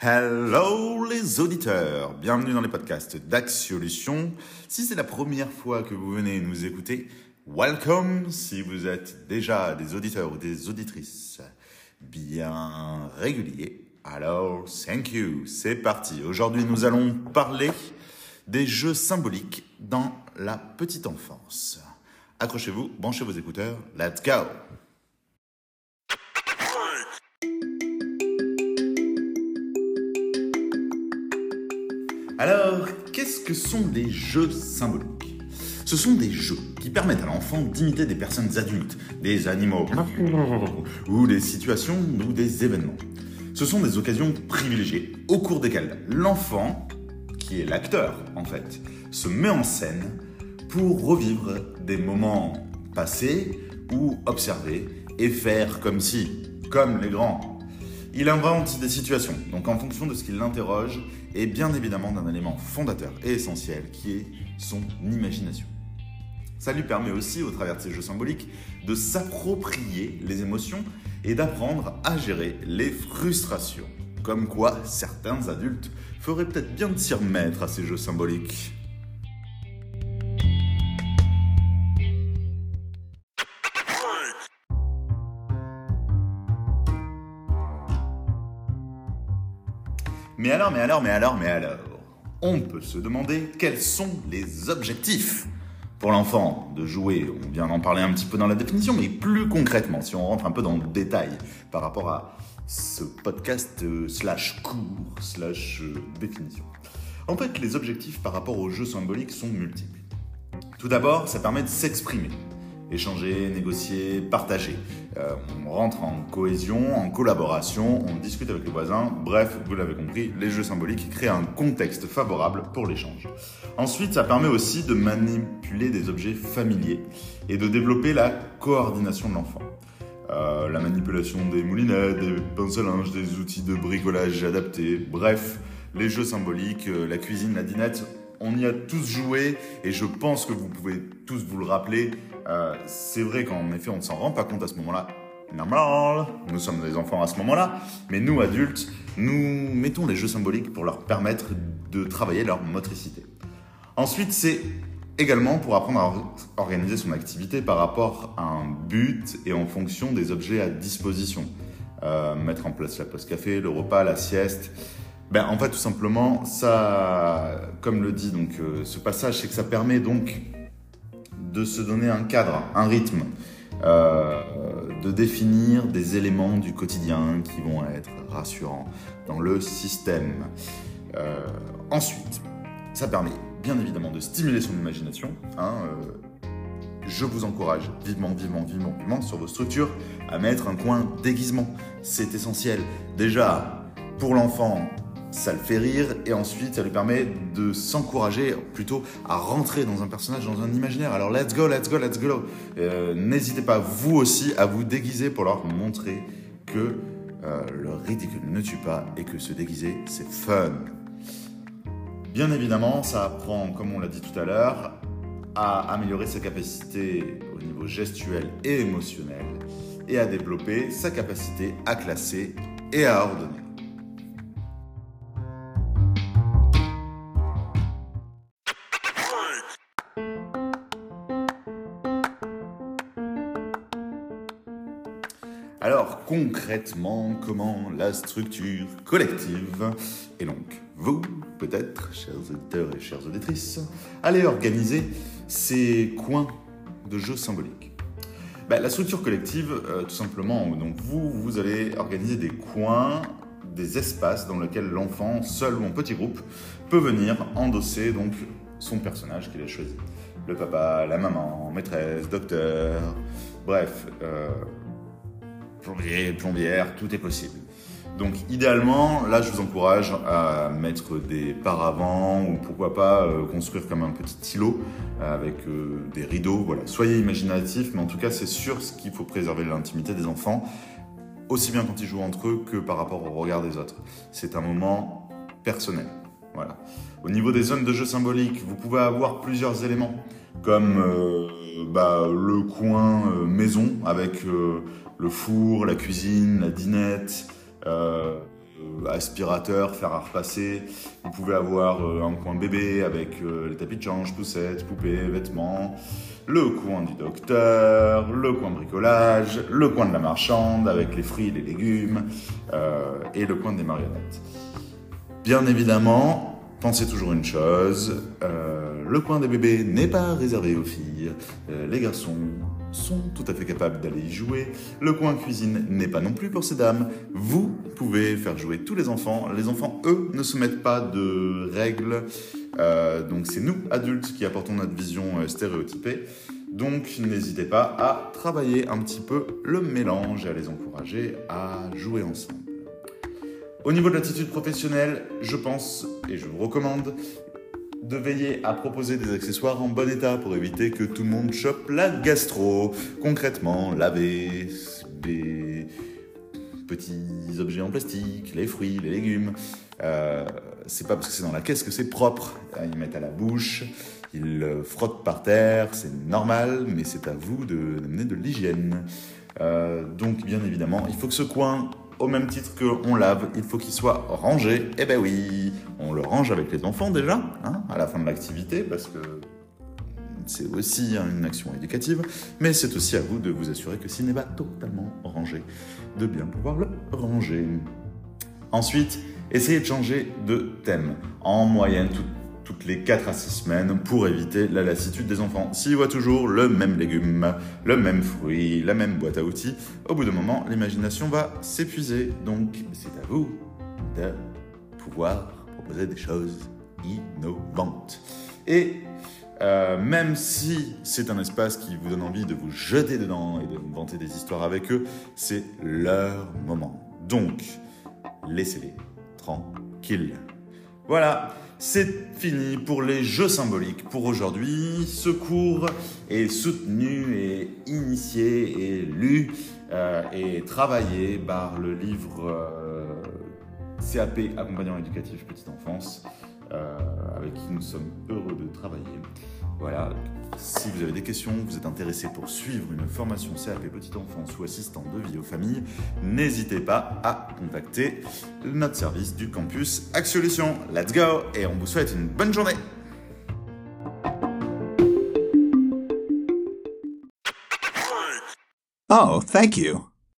Hello les auditeurs, bienvenue dans les podcasts d'Axiolution. Si c'est la première fois que vous venez nous écouter, welcome. Si vous êtes déjà des auditeurs ou des auditrices bien réguliers, alors thank you. C'est parti. Aujourd'hui, nous allons parler des jeux symboliques dans la petite enfance. Accrochez-vous, branchez vos écouteurs, let's go. Alors, qu'est-ce que sont des jeux symboliques? Ce sont des jeux qui permettent à l'enfant d'imiter des personnes adultes, des animaux, ou des situations ou des événements. Ce sont des occasions privilégiées au cours desquelles l'enfant, qui est l'acteur en fait, se met en scène pour revivre des moments passés ou observer et faire comme si, comme les grands, il invente des situations, donc en fonction de ce qu'il l'interroge, et bien évidemment d'un élément fondateur et essentiel qui est son imagination. Ça lui permet aussi, au travers de ces jeux symboliques, de s'approprier les émotions et d'apprendre à gérer les frustrations. Comme quoi, certains adultes feraient peut-être bien de s'y remettre à ces jeux symboliques. Mais alors, mais alors, mais alors, mais alors, on peut se demander quels sont les objectifs pour l'enfant de jouer. On vient d'en parler un petit peu dans la définition, mais plus concrètement, si on rentre un peu dans le détail par rapport à ce podcast euh, slash cours slash euh, définition. En fait, les objectifs par rapport aux jeux symboliques sont multiples. Tout d'abord, ça permet de s'exprimer échanger, négocier, partager. Euh, on rentre en cohésion, en collaboration, on discute avec les voisins. Bref, vous l'avez compris, les jeux symboliques créent un contexte favorable pour l'échange. Ensuite, ça permet aussi de manipuler des objets familiers et de développer la coordination de l'enfant. Euh, la manipulation des moulinettes, des pinces à linge, des outils de bricolage adaptés, bref, les jeux symboliques, euh, la cuisine, la dinette, on y a tous joué et je pense que vous pouvez tous vous le rappeler. Euh, c'est vrai qu'en effet, on ne s'en rend pas compte à ce moment-là. Normal, nous sommes des enfants à ce moment-là, mais nous adultes, nous mettons les jeux symboliques pour leur permettre de travailler leur motricité. Ensuite, c'est également pour apprendre à organiser son activité par rapport à un but et en fonction des objets à disposition. Euh, mettre en place la pause café, le repas, la sieste. Ben, en fait, tout simplement, ça, comme le dit donc euh, ce passage, c'est que ça permet donc de se donner un cadre, un rythme, euh, de définir des éléments du quotidien qui vont être rassurants dans le système. Euh, ensuite, ça permet bien évidemment de stimuler son imagination. Hein, je vous encourage vivement, vivement, vivement, vivement sur vos structures à mettre un coin déguisement. C'est essentiel. Déjà, pour l'enfant, ça le fait rire et ensuite ça lui permet de s'encourager plutôt à rentrer dans un personnage, dans un imaginaire. Alors let's go, let's go, let's go. Euh, n'hésitez pas vous aussi à vous déguiser pour leur montrer que euh, le ridicule ne tue pas et que se déguiser c'est fun. Bien évidemment, ça apprend, comme on l'a dit tout à l'heure, à améliorer sa capacité au niveau gestuel et émotionnel et à développer sa capacité à classer et à ordonner. Alors concrètement, comment la structure collective, et donc vous, peut-être, chers auditeurs et chères auditrices, allez organiser ces coins de jeux symboliques? Ben, La structure collective, euh, tout simplement, donc vous, vous allez organiser des coins, des espaces dans lesquels l'enfant, seul ou en petit groupe, peut venir endosser donc son personnage qu'il a choisi. Le papa, la maman, maîtresse, docteur, bref, euh, plombier, plombière, tout est possible. Donc idéalement, là je vous encourage à mettre des paravents ou pourquoi pas euh, construire comme un petit îlot avec euh, des rideaux. Voilà, soyez imaginatifs, mais en tout cas c'est sûr qu'il faut préserver l'intimité des enfants, aussi bien quand ils jouent entre eux que par rapport au regard des autres. C'est un moment personnel. Voilà. Au niveau des zones de jeu symboliques, vous pouvez avoir plusieurs éléments. comme euh, bah, le coin euh, maison avec euh, le four, la cuisine, la dinette, aspirateur, fer à repasser. Vous pouvez avoir un coin bébé avec les tapis de change, poussettes, poupées, vêtements. Le coin du docteur, le coin bricolage, le coin de la marchande avec les fruits les légumes, et le coin des marionnettes. Bien évidemment, pensez toujours une chose, euh, le coin des bébés n'est pas réservé aux filles. Euh, les garçons sont tout à fait capables d'aller y jouer. Le coin cuisine n'est pas non plus pour ces dames. Vous pouvez faire jouer tous les enfants. Les enfants, eux, ne se mettent pas de règles. Euh, donc c'est nous, adultes, qui apportons notre vision stéréotypée. Donc n'hésitez pas à travailler un petit peu le mélange et à les encourager à jouer ensemble. Au niveau de l'attitude professionnelle, je pense et je vous recommande de veiller à proposer des accessoires en bon état pour éviter que tout le monde chope la gastro. Concrètement, laver des petits objets en plastique, les fruits, les légumes. Euh, c'est pas parce que c'est dans la caisse que c'est propre. Ils mettent à la bouche, ils frottent par terre, c'est normal, mais c'est à vous de mener de l'hygiène. Euh, donc, bien évidemment, il faut que ce coin au même titre qu'on lave, il faut qu'il soit rangé. Eh ben oui, on le range avec les enfants déjà, hein, à la fin de l'activité, parce que c'est aussi une action éducative, mais c'est aussi à vous de vous assurer que s'il n'est pas totalement rangé, de bien pouvoir le ranger. Ensuite, essayez de changer de thème. En moyenne, tout, toutes les 4 à 6 semaines pour éviter la lassitude des enfants. S'ils voient toujours le même légume, le même fruit, la même boîte à outils, au bout d'un moment, l'imagination va s'épuiser. Donc, c'est à vous de pouvoir proposer des choses innovantes. Et euh, même si c'est un espace qui vous donne envie de vous jeter dedans et de inventer des histoires avec eux, c'est leur moment. Donc, laissez-les tranquilles. Voilà, c'est fini pour les jeux symboliques pour aujourd'hui. Ce cours est soutenu et initié et lu euh, et travaillé par le livre euh, CAP Accompagnant éducatif petite enfance euh, avec qui nous sommes heureux de travailler. Voilà, si vous avez des questions, vous êtes intéressé pour suivre une formation CAP Petite Enfance ou assistant de vie aux familles, n'hésitez pas à contacter notre service du campus Axolution. Let's go et on vous souhaite une bonne journée Oh, thank you.